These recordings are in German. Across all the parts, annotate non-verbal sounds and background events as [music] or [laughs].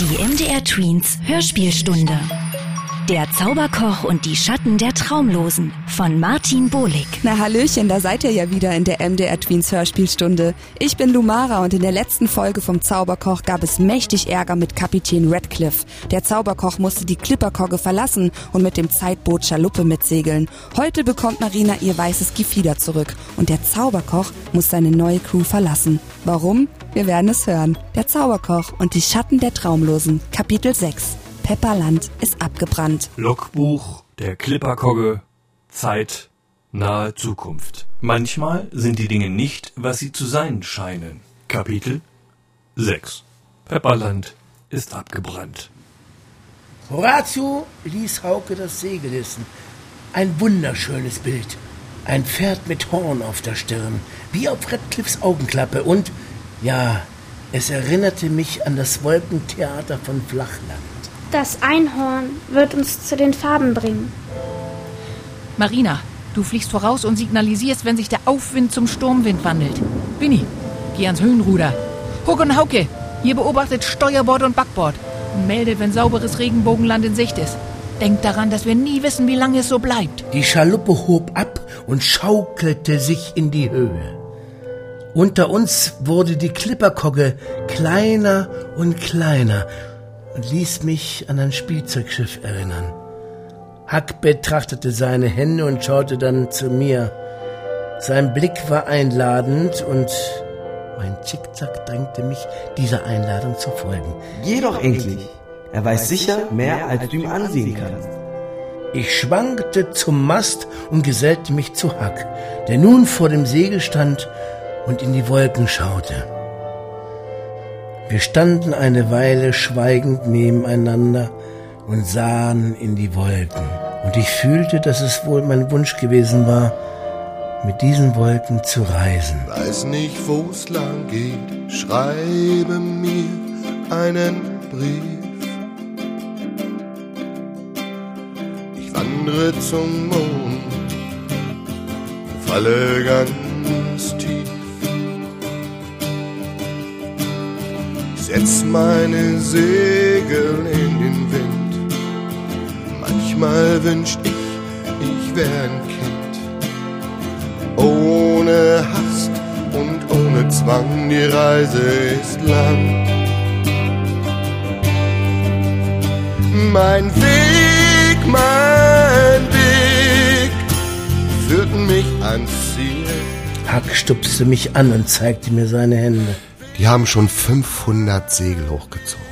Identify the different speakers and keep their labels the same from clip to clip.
Speaker 1: Die MDR Tweens Hörspielstunde. Der Zauberkoch und die Schatten der Traumlosen von Martin Bohlig.
Speaker 2: Na Hallöchen, da seid ihr ja wieder in der MDR Tweens Hörspielstunde. Ich bin Lumara und in der letzten Folge vom Zauberkoch gab es mächtig Ärger mit Kapitän Radcliffe. Der Zauberkoch musste die Clipperkogge verlassen und mit dem Zeitboot Schaluppe mitsegeln. Heute bekommt Marina ihr weißes Gefieder zurück und der Zauberkoch muss seine neue Crew verlassen. Warum? Wir werden es hören. Der Zauberkoch und die Schatten der Traumlosen. Kapitel 6. Pepperland ist abgebrannt.
Speaker 3: Logbuch der Klipperkogge. Zeit. Nahe Zukunft. Manchmal sind die Dinge nicht, was sie zu sein scheinen. Kapitel 6. Pepperland ist abgebrannt.
Speaker 4: Horatio ließ Hauke das Segel hissen. Ein wunderschönes Bild. Ein Pferd mit Horn auf der Stirn, wie auf Redcliffs Augenklappe. Und, ja, es erinnerte mich an das Wolkentheater von Flachland.
Speaker 5: Das Einhorn wird uns zu den Farben bringen.
Speaker 6: Marina, du fliegst voraus und signalisierst, wenn sich der Aufwind zum Sturmwind wandelt. Winnie, geh ans Höhenruder. Huck und Hauke, ihr beobachtet Steuerbord und Backbord und meldet, wenn sauberes Regenbogenland in Sicht ist. Denkt daran, dass wir nie wissen, wie lange es so bleibt.
Speaker 4: Die Schaluppe hob ab und schaukelte sich in die Höhe. Unter uns wurde die Klipperkogge kleiner und kleiner und ließ mich an ein Spielzeugschiff erinnern. Huck betrachtete seine Hände und schaute dann zu mir. Sein Blick war einladend und mein Zickzack drängte mich, dieser Einladung zu folgen.
Speaker 7: Geh doch endlich. Er weiß sicher mehr, als du ihm ansehen kannst.
Speaker 4: Ich schwankte zum Mast und gesellte mich zu Huck, der nun vor dem Segel stand und in die Wolken schaute. Wir standen eine Weile schweigend nebeneinander und sahen in die Wolken. Und ich fühlte, dass es wohl mein Wunsch gewesen war, mit diesen Wolken zu reisen.
Speaker 8: Weiß nicht, wo's lang geht, schreibe mir einen Brief. Ich wandere zum Mond, falle ganz tief. Setz meine Segel in den Wind. Manchmal wünscht ich, ich wär ein Kind. Ohne Hast und ohne Zwang, die Reise ist lang. Mein Weg, mein Weg führt mich ans Ziel.
Speaker 4: Huck stupste mich an und zeigte mir seine Hände.
Speaker 8: Die haben schon 500 Segel hochgezogen.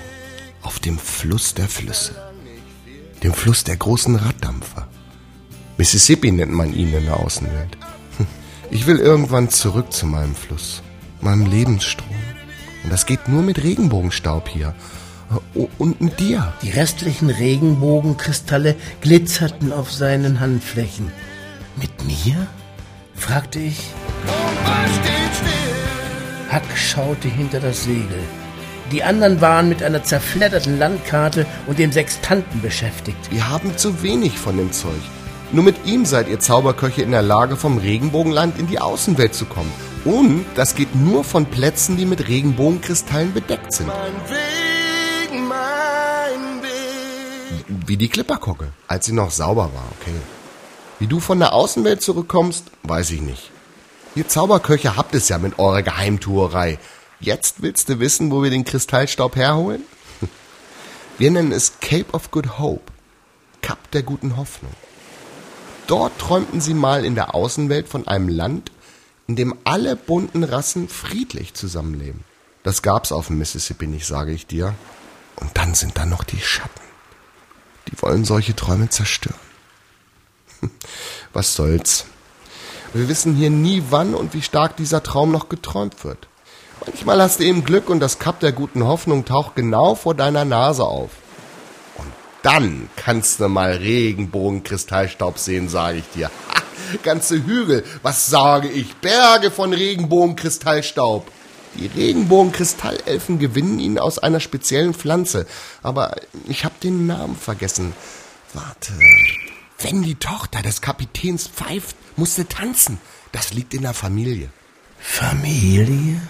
Speaker 8: Auf dem Fluss der Flüsse. Dem Fluss der großen Raddampfer. Mississippi nennt man ihn in der Außenwelt. [laughs] Ich will irgendwann zurück zu meinem Fluss, meinem Lebensstrom. Und das geht nur mit Regenbogenstaub hier. Oh, Und mit dir.
Speaker 4: Die restlichen Regenbogenkristalle glitzerten auf seinen Handflächen. Mit mir? fragte ich. Huck schaute hinter das Segel. Die anderen waren mit einer zerfledderten Landkarte und dem Sextanten beschäftigt.
Speaker 8: Wir haben zu wenig von dem Zeug. Nur mit ihm seid ihr Zauberköche in der Lage, vom Regenbogenland in die Außenwelt zu kommen. Und das geht nur von Plätzen, die mit Regenbogenkristallen bedeckt sind. Mein Weg, mein Weg. Wie die Klipperkogge, als sie noch sauber war, okay. Wie du von der Außenwelt zurückkommst, weiß ich nicht. Ihr Zauberköche habt es ja mit eurer Geheimtuerei. Jetzt willst du wissen, wo wir den Kristallstaub herholen? [laughs] Wir nennen es Cape of Good Hope. Kap der guten Hoffnung. Dort träumten sie mal in der Außenwelt von einem Land, in dem alle bunten Rassen friedlich zusammenleben. Das gab's auf dem Mississippi nicht, sage ich dir. Und dann sind da noch die Schatten. Die wollen solche Träume zerstören. [laughs] Was soll's? Wir wissen hier nie, wann und wie stark dieser Traum noch geträumt wird. Manchmal hast du eben Glück und das Kap der guten Hoffnung taucht genau vor deiner Nase auf. Und dann kannst du mal Regenbogenkristallstaub sehen, sage ich dir. Ha, ganze Hügel, was sage ich? Berge von Regenbogenkristallstaub. Die Regenbogenkristallelfen gewinnen ihn aus einer speziellen Pflanze, aber ich habe den Namen vergessen. Warte. Wenn die Tochter des Kapitäns pfeift, musste tanzen. Das liegt in der Familie.
Speaker 4: Familie?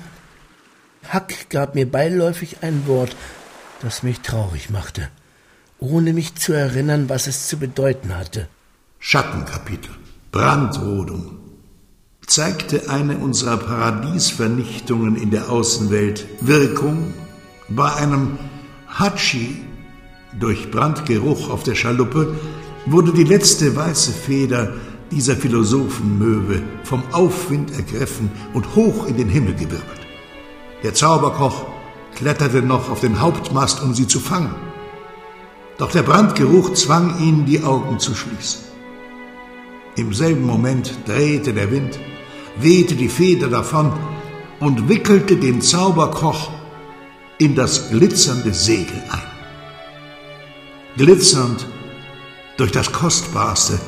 Speaker 4: Huck gab mir beiläufig ein Wort, das mich traurig machte, ohne mich zu erinnern, was es zu bedeuten hatte.
Speaker 9: Schattenkapitel, Brandrodung, zeigte eine unserer Paradiesvernichtungen in der Außenwelt Wirkung bei einem Hatschi durch Brandgeruch auf der Schaluppe wurde die letzte weiße Feder dieser Philosophenmöwe vom Aufwind ergriffen und hoch in den Himmel gewirbelt. Der Zauberkoch kletterte noch auf den Hauptmast, um sie zu fangen. Doch der Brandgeruch zwang ihn, die Augen zu schließen. Im selben Moment drehte der Wind, wehte die Feder davon und wickelte den Zauberkoch in das glitzernde Segel ein. Glitzernd durch das Kostbarste,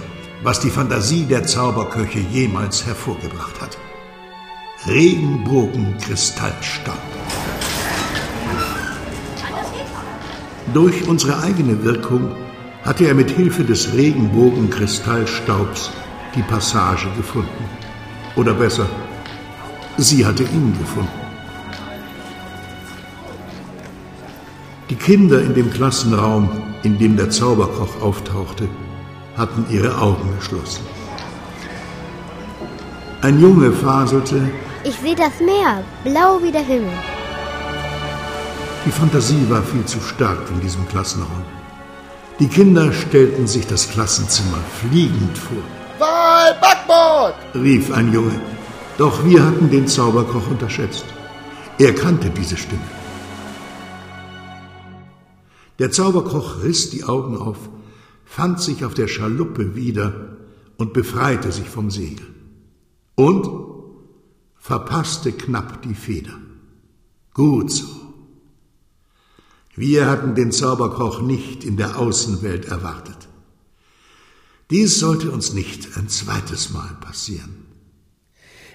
Speaker 9: was die Fantasie der Zauberköche jemals hervorgebracht hat. Regenbogenkristallstaub. Durch unsere eigene Wirkung hatte er mit Hilfe des Regenbogenkristallstaubs die Passage gefunden. Oder besser, sie hatte ihn gefunden. Die Kinder in dem Klassenraum, in dem der Zauberkoch auftauchte, hatten ihre Augen geschlossen. Ein Junge faselte,
Speaker 10: Ich sehe das Meer, blau wie der Himmel.
Speaker 9: Die Fantasie war viel zu stark in diesem Klassenraum. Die Kinder stellten sich das Klassenzimmer fliegend vor.
Speaker 8: Wahl, Backbord!
Speaker 9: rief ein Junge. Doch wir hatten den Zauberkoch unterschätzt. Er kannte diese Stimme. Der Zauberkoch riss die Augen auf, fand sich auf der Schaluppe wieder und befreite sich vom Segel. Und verpasste knapp die Feder. Gut so. Wir hatten den Zauberkoch nicht in der Außenwelt erwartet. Dies sollte uns nicht ein zweites Mal passieren.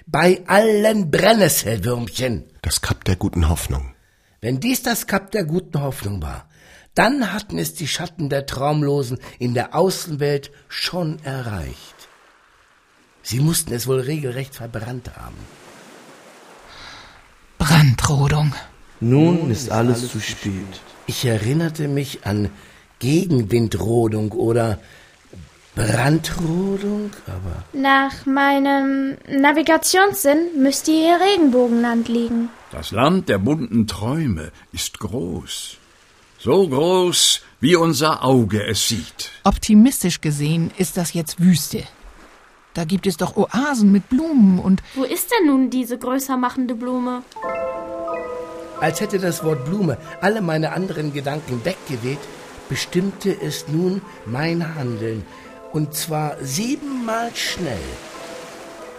Speaker 4: Bei allen Brennnesselwürmchen.
Speaker 8: Das Kap der guten Hoffnung.
Speaker 4: Wenn dies das Kap der guten Hoffnung war, dann hatten es die Schatten der Traumlosen in der Außenwelt schon erreicht. Sie mussten es wohl regelrecht verbrannt haben.
Speaker 6: Brandrodung.
Speaker 7: Nun ist alles zu spät.
Speaker 4: Ich erinnerte mich an Gegenwindrodung oder Brandrodung, aber
Speaker 5: Nach meinem Navigationssinn müsste hier Regenbogenland liegen.
Speaker 11: Das Land der bunten Träume ist groß. So groß, wie unser Auge es sieht.
Speaker 6: Optimistisch gesehen ist das jetzt Wüste. Da gibt es doch Oasen mit Blumen und
Speaker 5: Wo ist denn nun diese größer machende Blume?
Speaker 4: als hätte das Wort Blume alle meine anderen Gedanken weggeweht, bestimmte es nun mein Handeln, und zwar siebenmal schnell.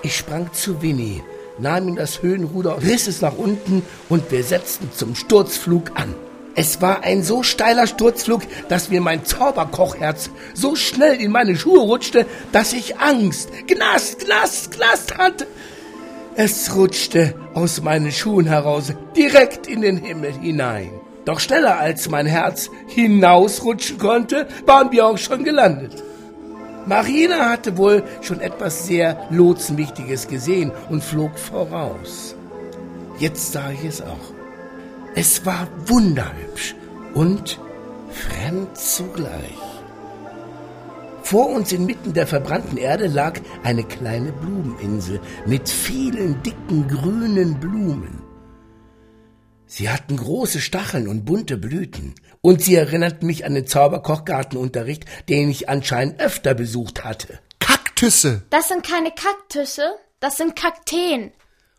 Speaker 4: Ich sprang zu Winnie, nahm ihm das Höhenruder, riss es nach unten und wir setzten zum Sturzflug an. Es war ein so steiler Sturzflug, dass mir mein Zauberkochherz so schnell in meine Schuhe rutschte, dass ich Angst, Gnast, Gnast, Gnast hatte. Es rutschte aus meinen Schuhen heraus, direkt in den Himmel hinein. Doch schneller als mein Herz hinausrutschen konnte, waren wir auch schon gelandet. Marina hatte wohl schon etwas sehr Lotsenwichtiges gesehen und flog voraus. Jetzt sah ich es auch. Es war wunderhübsch und fremd zugleich. Vor uns inmitten der verbrannten Erde lag eine kleine Blumeninsel mit vielen dicken grünen Blumen. Sie hatten große Stacheln und bunte Blüten, und sie erinnerten mich an den Zauberkochgartenunterricht, den ich anscheinend öfter besucht hatte.
Speaker 8: Kaktüsse!
Speaker 5: Das sind keine Kaktusse, das sind Kakteen.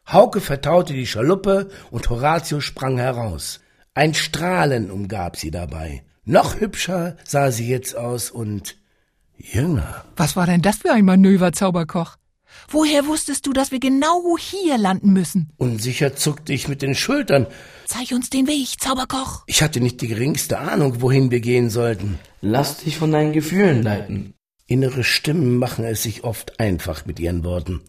Speaker 4: Hauke vertaute die Schaluppe und Horatio sprang heraus. Ein Strahlen umgab sie dabei. Noch hübscher sah sie jetzt aus und jünger.
Speaker 6: was war denn das für ein Manöver, Zauberkoch? Woher wusstest du, dass wir genau hier landen müssen?
Speaker 4: Unsicher zuckte ich mit den Schultern.
Speaker 6: Zeig uns den Weg, Zauberkoch.
Speaker 4: Ich hatte nicht die geringste Ahnung, wohin wir gehen sollten.
Speaker 7: Lass dich von deinen Gefühlen leiten.
Speaker 4: Innere Stimmen machen es sich oft einfach mit ihren Worten.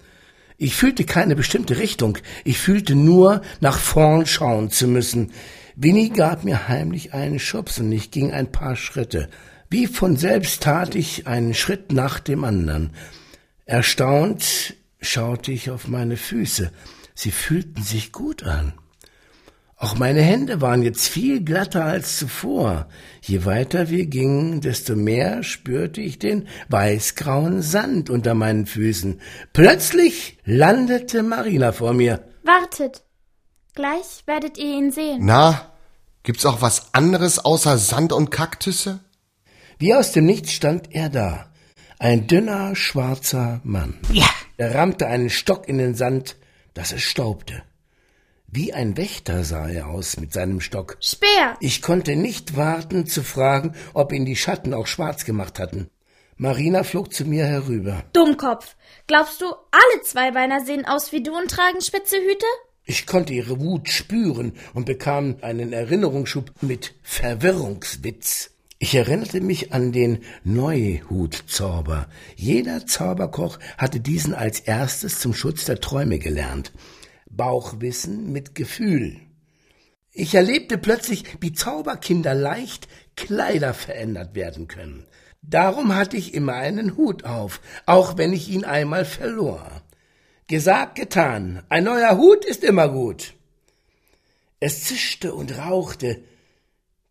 Speaker 4: Ich fühlte keine bestimmte Richtung. Ich fühlte nur, nach vorn schauen zu müssen. Winnie gab mir heimlich einen Schubs und ich ging ein paar Schritte. Wie von selbst tat ich einen Schritt nach dem anderen. Erstaunt schaute ich auf meine Füße. Sie fühlten sich gut an. Auch meine Hände waren jetzt viel glatter als zuvor. Je weiter wir gingen, desto mehr spürte ich den weißgrauen Sand unter meinen Füßen. Plötzlich landete Marina vor mir.
Speaker 5: Wartet. Gleich werdet ihr ihn sehen.
Speaker 8: Na, gibt's auch was anderes außer Sand und Kaktüsse?
Speaker 4: Wie aus dem Nichts stand er da. Ein dünner, schwarzer Mann.
Speaker 6: Ja.
Speaker 4: Er rammte einen Stock in den Sand, dass es staubte. Wie ein Wächter sah er aus mit seinem Stock.
Speaker 5: Speer!
Speaker 4: Ich konnte nicht warten zu fragen, ob ihn die Schatten auch schwarz gemacht hatten. Marina flog zu mir herüber.
Speaker 5: Dummkopf! Glaubst du, alle Zweibeiner sehen aus wie du und tragen spitze Hüte?
Speaker 4: Ich konnte ihre Wut spüren und bekam einen Erinnerungsschub mit Verwirrungswitz. Ich erinnerte mich an den Neuhutzauber. Jeder Zauberkoch hatte diesen als erstes zum Schutz der Träume gelernt. Bauchwissen mit Gefühl. Ich erlebte plötzlich, wie Zauberkinder leicht Kleider verändert werden können. Darum hatte ich immer einen Hut auf, auch wenn ich ihn einmal verlor. Gesagt, getan. Ein neuer Hut ist immer gut. Es zischte und rauchte.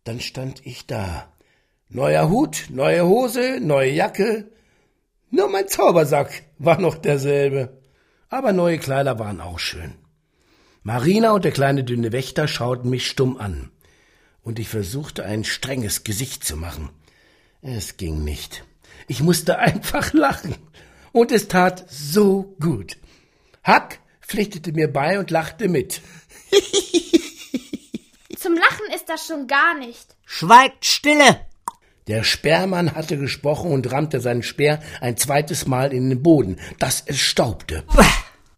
Speaker 4: Dann stand ich da. Neuer Hut, neue Hose, neue Jacke. Nur mein Zaubersack war noch derselbe. Aber neue Kleider waren auch schön. Marina und der kleine dünne Wächter schauten mich stumm an. Und ich versuchte ein strenges Gesicht zu machen. Es ging nicht. Ich musste [laughs] einfach lachen. Und es tat so gut. Hack pflichtete mir bei und lachte mit. [laughs]
Speaker 5: Zum Lachen ist das schon gar nicht.
Speaker 12: Schweigt stille!
Speaker 4: Der Sperrmann hatte gesprochen und rammte seinen Speer ein zweites Mal in den Boden, dass es staubte.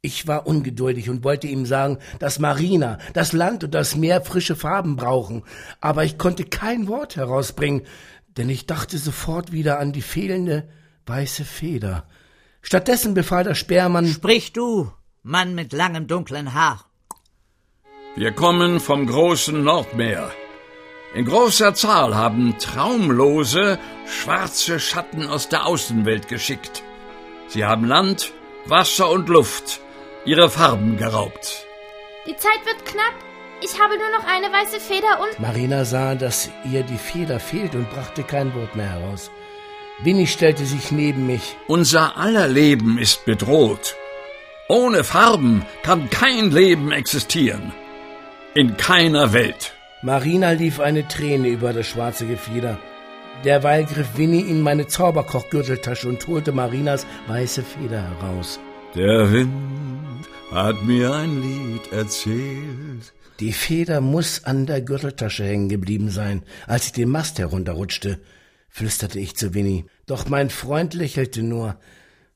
Speaker 4: Ich war ungeduldig und wollte ihm sagen, dass Marina, das Land und das Meer frische Farben brauchen, aber ich konnte kein Wort herausbringen, denn ich dachte sofort wieder an die fehlende weiße Feder. Stattdessen befahl der Sperrmann
Speaker 12: Sprich du, Mann mit langem dunklen Haar.
Speaker 11: Wir kommen vom großen Nordmeer. In großer Zahl haben traumlose, schwarze Schatten aus der Außenwelt geschickt. Sie haben Land, Wasser und Luft, ihre Farben geraubt.
Speaker 5: Die Zeit wird knapp. Ich habe nur noch eine weiße Feder und.
Speaker 4: Marina sah, dass ihr die Feder fehlt und brachte kein Wort mehr heraus. Winnie stellte sich neben mich.
Speaker 11: Unser aller Leben ist bedroht. Ohne Farben kann kein Leben existieren. In keiner Welt.
Speaker 4: Marina lief eine Träne über das schwarze Gefieder. Derweil griff Winnie in meine Zauberkochgürteltasche und holte Marinas weiße Feder heraus.
Speaker 11: Der Wind hat mir ein Lied erzählt.
Speaker 4: Die Feder muss an der Gürteltasche hängen geblieben sein, als ich den Mast herunterrutschte, flüsterte ich zu Winnie. Doch mein Freund lächelte nur.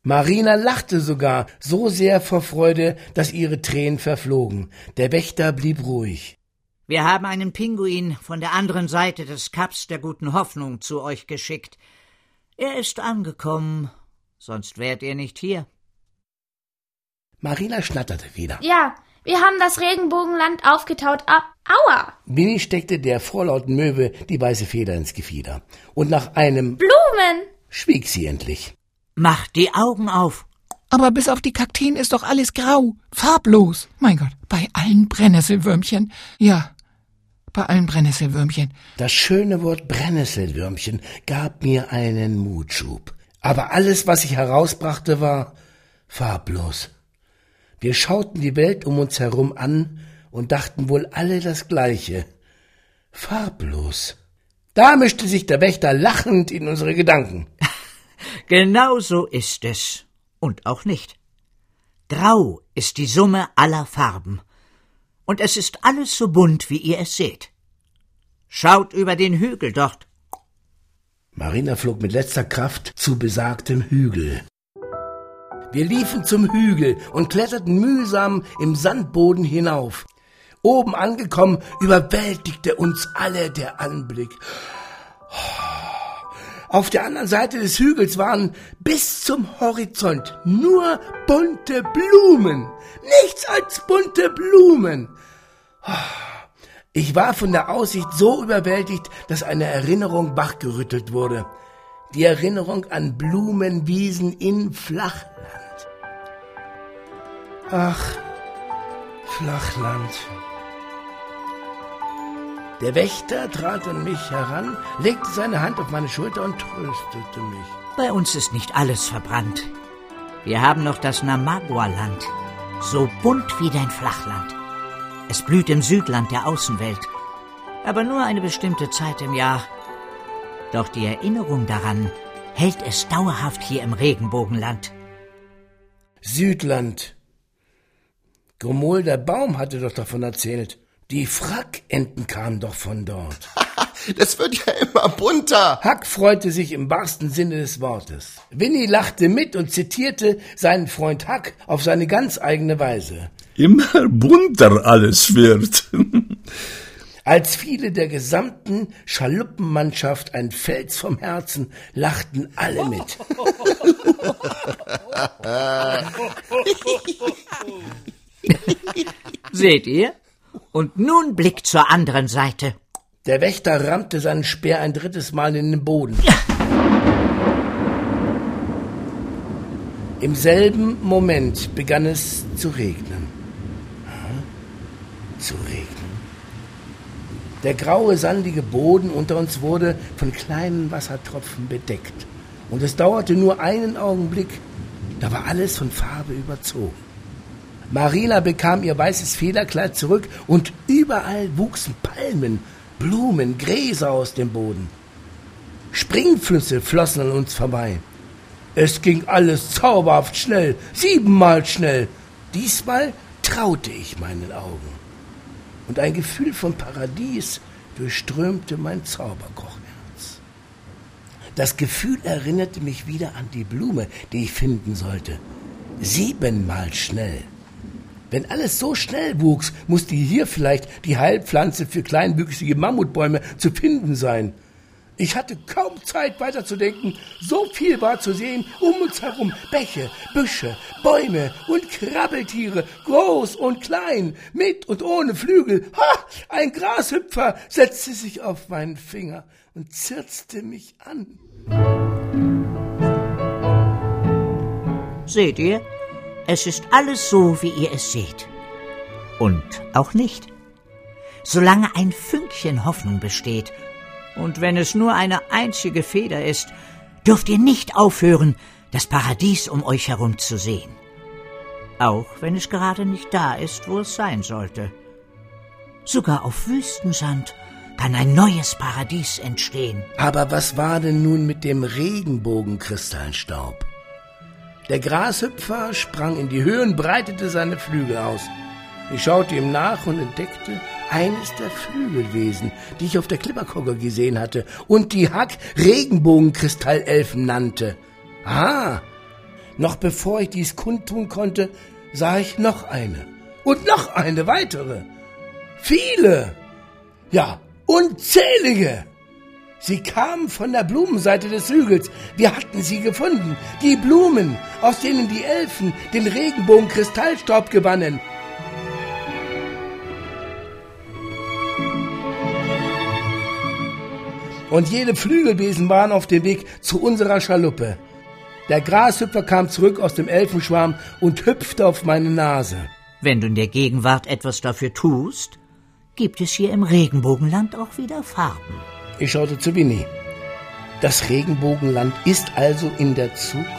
Speaker 4: Marina lachte sogar, so sehr vor Freude, dass ihre Tränen verflogen. Der Wächter blieb ruhig.
Speaker 12: Wir haben einen Pinguin von der anderen Seite des Kaps der guten Hoffnung zu euch geschickt. Er ist angekommen, sonst wärt ihr nicht hier.
Speaker 4: Marina schnatterte wieder.
Speaker 5: Ja, wir haben das Regenbogenland aufgetaut ab. Aua!
Speaker 4: Winnie steckte der vorlauten Möwe die weiße Feder ins Gefieder. Und nach einem
Speaker 5: Blumen
Speaker 4: schwieg sie endlich.
Speaker 12: Macht die Augen auf.
Speaker 6: Aber bis auf die Kakteen ist doch alles grau, farblos. Mein Gott, bei allen Brennnesselwürmchen. Ja, bei allen Brennnesselwürmchen.
Speaker 4: Das schöne Wort Brennnesselwürmchen gab mir einen Mutschub. Aber alles, was ich herausbrachte, war farblos. Wir schauten die Welt um uns herum an und dachten wohl alle das Gleiche. Farblos. Da mischte sich der Wächter lachend in unsere Gedanken. [laughs]
Speaker 12: Genau so ist es. Und auch nicht. Grau ist die Summe aller Farben. Und es ist alles so bunt, wie ihr es seht. Schaut über den Hügel dort.
Speaker 4: Marina flog mit letzter Kraft zu besagtem Hügel. Wir liefen zum Hügel und kletterten mühsam im Sandboden hinauf. Oben angekommen, überwältigte uns alle der Anblick. Auf der anderen Seite des Hügels waren bis zum Horizont nur bunte Blumen. Nichts als bunte Blumen. Ich war von der Aussicht so überwältigt, dass eine Erinnerung wachgerüttelt wurde. Die Erinnerung an Blumenwiesen in Flachland. Ach, Flachland. Der Wächter trat an mich heran, legte seine Hand auf meine Schulter und tröstete mich.
Speaker 12: Bei uns ist nicht alles verbrannt. Wir haben noch das Namagua-Land, so bunt wie dein Flachland. Es blüht im Südland der Außenwelt, aber nur eine bestimmte Zeit im Jahr. Doch die Erinnerung daran hält es dauerhaft hier im Regenbogenland.
Speaker 4: Südland. Gromol der Baum hatte doch davon erzählt. Die Frackenten kamen doch von dort. [laughs]
Speaker 8: Das wird ja immer bunter.
Speaker 4: Hack freute sich im wahrsten Sinne des Wortes. Winnie lachte mit und zitierte seinen Freund Hack auf seine ganz eigene Weise.
Speaker 11: Immer bunter alles wird. [laughs]
Speaker 4: Als viele der gesamten Schaluppenmannschaft ein Fels vom Herzen, lachten alle mit. [laughs] [laughs]
Speaker 12: Seht ihr? Und nun Blick zur anderen Seite.
Speaker 4: Der Wächter rammte seinen Speer ein drittes Mal in den Boden. Im selben Moment begann es zu regnen. Zu regnen. Der graue, sandige Boden unter uns wurde von kleinen Wassertropfen bedeckt. Und es dauerte nur einen Augenblick, da war alles von Farbe überzogen. Marina bekam ihr weißes Federkleid zurück und überall wuchsen Palmen, Blumen, Gräser aus dem Boden. Springflüsse flossen an uns vorbei. Es ging alles zauberhaft schnell, siebenmal schnell. Diesmal traute ich meinen Augen. Und ein Gefühl von Paradies durchströmte mein Zauberkochherz. Das Gefühl erinnerte mich wieder an die Blume, die ich finden sollte. Siebenmal schnell. Wenn alles so schnell wuchs, musste hier vielleicht die Heilpflanze für kleinwüchsige Mammutbäume zu finden sein. Ich hatte kaum Zeit weiterzudenken. So viel war zu sehen um uns herum. Bäche, Büsche, Bäume und Krabbeltiere, groß und klein, mit und ohne Flügel. Ha! Ein Grashüpfer setzte sich auf meinen Finger und zirzte mich an.
Speaker 12: Seht ihr? Es ist alles so, wie ihr es seht. Und auch nicht. Solange ein Fünkchen Hoffnung besteht, und wenn es nur eine einzige Feder ist, dürft ihr nicht aufhören, das Paradies um euch herum zu sehen. Auch wenn es gerade nicht da ist, wo es sein sollte. Sogar auf Wüstensand kann ein neues Paradies entstehen.
Speaker 4: Aber was war denn nun mit dem Regenbogenkristallstaub? Der Grashüpfer sprang in die Höhe und breitete seine Flügel aus. Ich schaute ihm nach und entdeckte eines der Flügelwesen, die ich auf der Klipperkogge gesehen hatte und die Hack Regenbogenkristallelfen nannte. Ah, noch bevor ich dies kundtun konnte, sah ich noch eine und noch eine weitere. Viele, ja, unzählige. Sie kamen von der Blumenseite des Hügels. Wir hatten sie gefunden. Die Blumen, aus denen die Elfen den Regenbogenkristallstaub gewannen. Und jede Flügelwesen waren auf dem Weg zu unserer Schaluppe. Der Grashüpfer kam zurück aus dem Elfenschwarm und hüpfte auf meine Nase.
Speaker 12: Wenn du in der Gegenwart etwas dafür tust, gibt es hier im Regenbogenland auch wieder Farben.
Speaker 4: Ich schaute zu Winnie. Das Regenbogenland ist also in der Zukunft?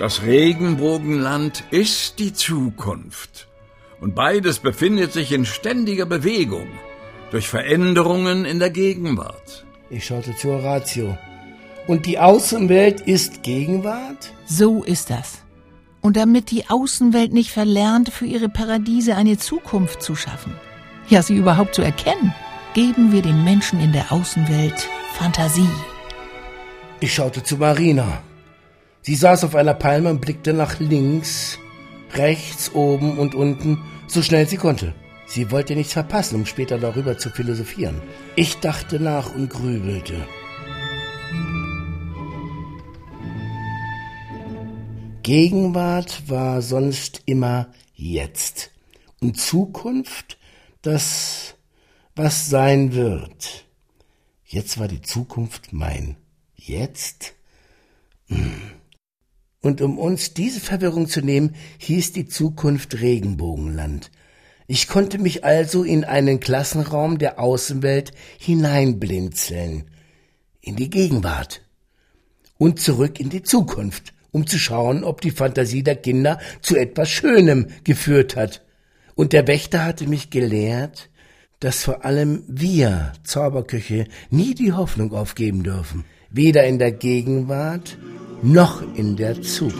Speaker 11: Das Regenbogenland ist die Zukunft. Und beides befindet sich in ständiger Bewegung durch Veränderungen in der Gegenwart.
Speaker 4: Ich schaute zu Horatio. Und die Außenwelt ist Gegenwart?
Speaker 6: So ist das. Und damit die Außenwelt nicht verlernt, für ihre Paradiese eine Zukunft zu schaffen, ja sie überhaupt zu erkennen, geben wir den Menschen in der Außenwelt Fantasie.
Speaker 4: Ich schaute zu Marina. Sie saß auf einer Palme und blickte nach links, rechts, oben und unten, so schnell sie konnte. Sie wollte nichts verpassen, um später darüber zu philosophieren. Ich dachte nach und grübelte. Gegenwart war sonst immer jetzt und Zukunft das was sein wird. Jetzt war die Zukunft mein Jetzt? Hm. Und um uns diese Verwirrung zu nehmen, hieß die Zukunft Regenbogenland. Ich konnte mich also in einen Klassenraum der Außenwelt hineinblinzeln, in die Gegenwart und zurück in die Zukunft, um zu schauen, ob die Fantasie der Kinder zu etwas Schönem geführt hat. Und der Wächter hatte mich gelehrt, dass vor allem wir Zauberköche nie die Hoffnung aufgeben dürfen, weder in der Gegenwart noch in der Zukunft.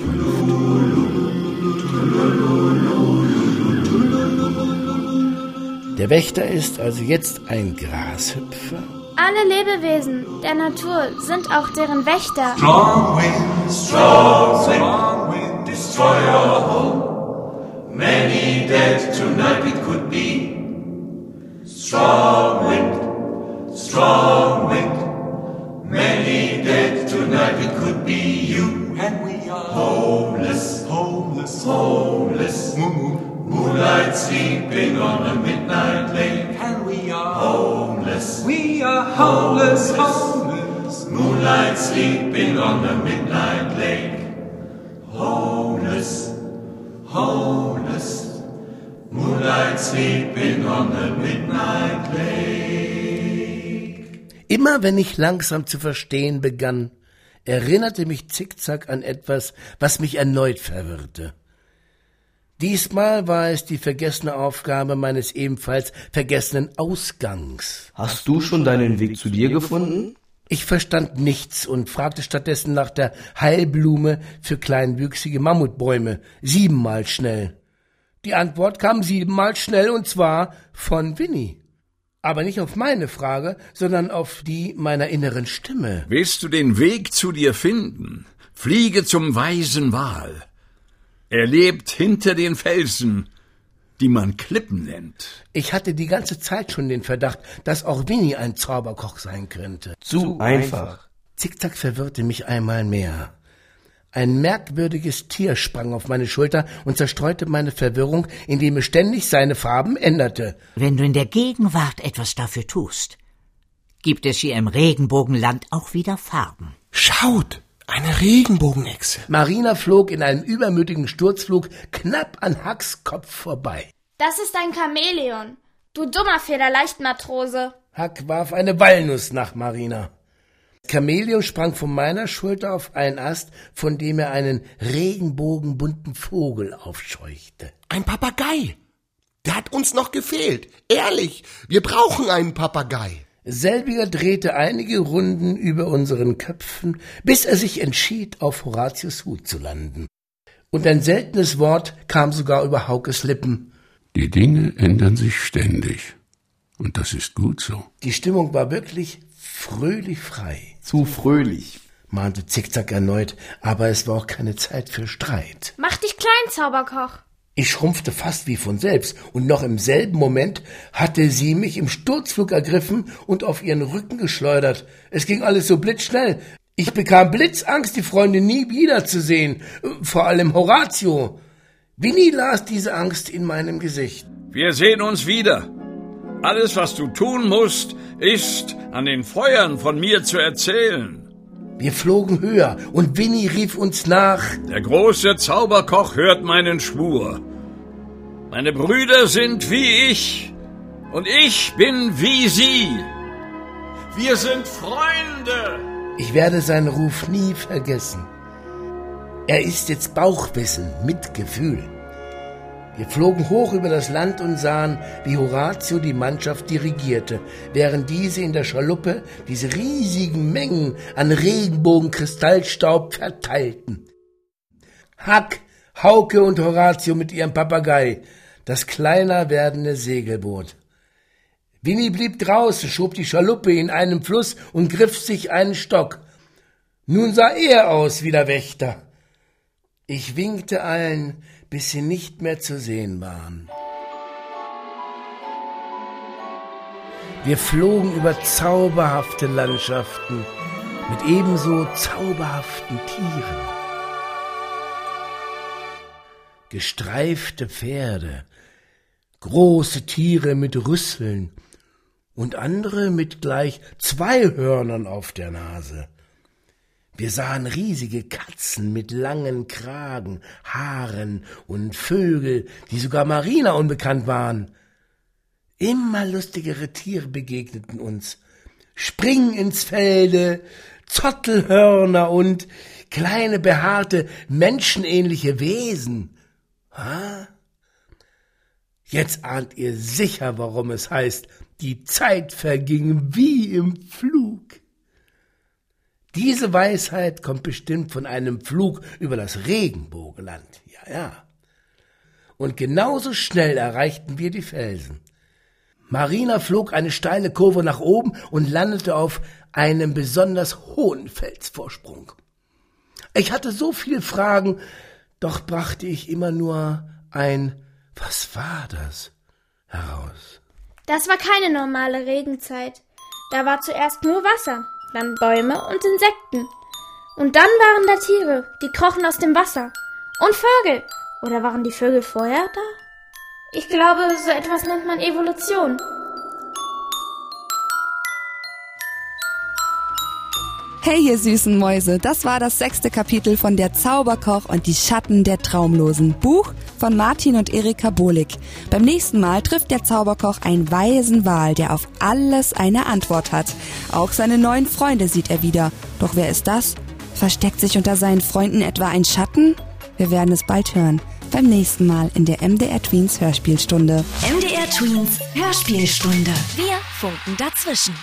Speaker 4: Der Wächter ist also jetzt ein Grashüpfer.
Speaker 5: Alle Lebewesen der Natur sind auch deren Wächter.
Speaker 13: Strong wind, strong wind, destroy our home. Many dead tonight it could be. Strong wind, strong wind, many dead tonight it could be you. And we are homeless, homeless, homeless. Moonlight sleeping on a midnight lake. And we are homeless. We are homeless, homeless. Moonlight sleeping on a midnight lake. Homeless, homeless. Moonlight sleeping
Speaker 4: Immer wenn ich langsam zu verstehen begann, erinnerte mich Zickzack an etwas, was mich erneut verwirrte. Diesmal war es die vergessene Aufgabe meines ebenfalls vergessenen Ausgangs.
Speaker 7: Hast du schon deinen Weg zu dir gefunden?
Speaker 4: Ich verstand nichts und fragte stattdessen nach der Heilblume für kleinwüchsige Mammutbäume, siebenmal schnell. Die Antwort kam siebenmal schnell und zwar von Winnie. Aber nicht auf meine Frage, sondern auf die meiner inneren Stimme.
Speaker 11: Willst du den Weg zu dir finden? Fliege zum weisen Wal. Er lebt hinter den Felsen, die man Klippen nennt.
Speaker 4: Ich hatte die ganze Zeit schon den Verdacht, dass auch Winnie ein Zauberkoch sein könnte.
Speaker 7: Zu einfach.
Speaker 4: Zickzack verwirrte mich einmal mehr. Ein merkwürdiges Tier sprang auf meine Schulter und zerstreute meine Verwirrung, indem es ständig seine Farben änderte.
Speaker 12: Wenn du in der Gegenwart etwas dafür tust, gibt es hier im Regenbogenland auch wieder Farben.
Speaker 8: Schaut! Eine Regenbogenechse.
Speaker 4: Marina flog in einem übermütigen Sturzflug knapp an Hacks Kopf vorbei.
Speaker 5: Das ist ein Chamäleon. Du dummer Federleichtmatrose.
Speaker 4: Hack warf eine Walnuss nach Marina. Chamäleon sprang von meiner Schulter auf einen Ast, von dem er einen regenbogenbunten Vogel aufscheuchte.
Speaker 8: Ein Papagei. Der hat uns noch gefehlt. Ehrlich, wir brauchen einen Papagei.
Speaker 4: Selbiger drehte einige Runden über unseren Köpfen, bis er sich entschied, auf Horatius Hut zu landen. Und ein seltenes Wort kam sogar über Haukes Lippen.
Speaker 14: Die Dinge ändern sich ständig. Und das ist gut so.
Speaker 4: Die Stimmung war wirklich fröhlich frei.
Speaker 7: Zu fröhlich,
Speaker 4: mahnte Zickzack erneut, aber es war auch keine Zeit für Streit.
Speaker 5: Mach dich klein, Zauberkoch.
Speaker 4: Ich schrumpfte fast wie von selbst, und noch im selben Moment hatte sie mich im Sturzflug ergriffen und auf ihren Rücken geschleudert. Es ging alles so blitzschnell. Ich bekam Blitzangst, die Freunde nie wiederzusehen, vor allem Horatio. Winnie las diese Angst in meinem Gesicht.
Speaker 11: Wir sehen uns wieder. Alles, was du tun musst, ist, an den Feuern von mir zu erzählen.
Speaker 4: Wir flogen höher und Winnie rief uns nach.
Speaker 11: Der große Zauberkoch hört meinen Schwur. Meine Brüder sind wie ich und ich bin wie sie. Wir sind Freunde.
Speaker 4: Ich werde seinen Ruf nie vergessen. Er ist jetzt Bauchwissen mit Gefühl. Wir flogen hoch über das Land und sahen, wie Horatio die Mannschaft dirigierte, während diese in der Schaluppe diese riesigen Mengen an Regenbogenkristallstaub verteilten. Hack, Hauke und Horatio mit ihrem Papagei, das kleiner werdende Segelboot. Winnie blieb draußen, schob die Schaluppe in einen Fluss und griff sich einen Stock. Nun sah er aus wie der Wächter. Ich winkte allen, bis sie nicht mehr zu sehen waren. Wir flogen über zauberhafte Landschaften mit ebenso zauberhaften Tieren. Gestreifte Pferde, große Tiere mit Rüsseln und andere mit gleich zwei Hörnern auf der Nase. Wir sahen riesige Katzen mit langen Kragen, Haaren und Vögel, die sogar Marina unbekannt waren. Immer lustigere Tiere begegneten uns. Spring ins Felde, Zottelhörner und kleine behaarte, menschenähnliche Wesen. Ha? Jetzt ahnt ihr sicher, warum es heißt, die Zeit verging wie im Flug. Diese Weisheit kommt bestimmt von einem Flug über das Regenbogenland. Ja, ja. Und genauso schnell erreichten wir die Felsen. Marina flog eine steile Kurve nach oben und landete auf einem besonders hohen Felsvorsprung. Ich hatte so viele Fragen, doch brachte ich immer nur ein Was war das heraus.
Speaker 5: Das war keine normale Regenzeit. Da war zuerst nur Wasser, dann Bäume und Insekten. Und dann waren da Tiere, die krochen aus dem Wasser. Und Vögel. Oder waren die Vögel vorher da? Ich glaube, so etwas nennt man Evolution.
Speaker 2: Hey ihr süßen Mäuse, das war das sechste Kapitel von Der Zauberkoch und die Schatten der Traumlosen. Buch von Martin und Erika Bohlig. Beim nächsten Mal trifft der Zauberkoch einen weisen Wal, der auf alles eine Antwort hat. Auch seine neuen Freunde sieht er wieder. Doch wer ist das? Versteckt sich unter seinen Freunden etwa ein Schatten? Wir werden es bald hören. Beim nächsten Mal in der MDR Tweens Hörspielstunde.
Speaker 1: MDR Tweens Hörspielstunde. Wir funken dazwischen.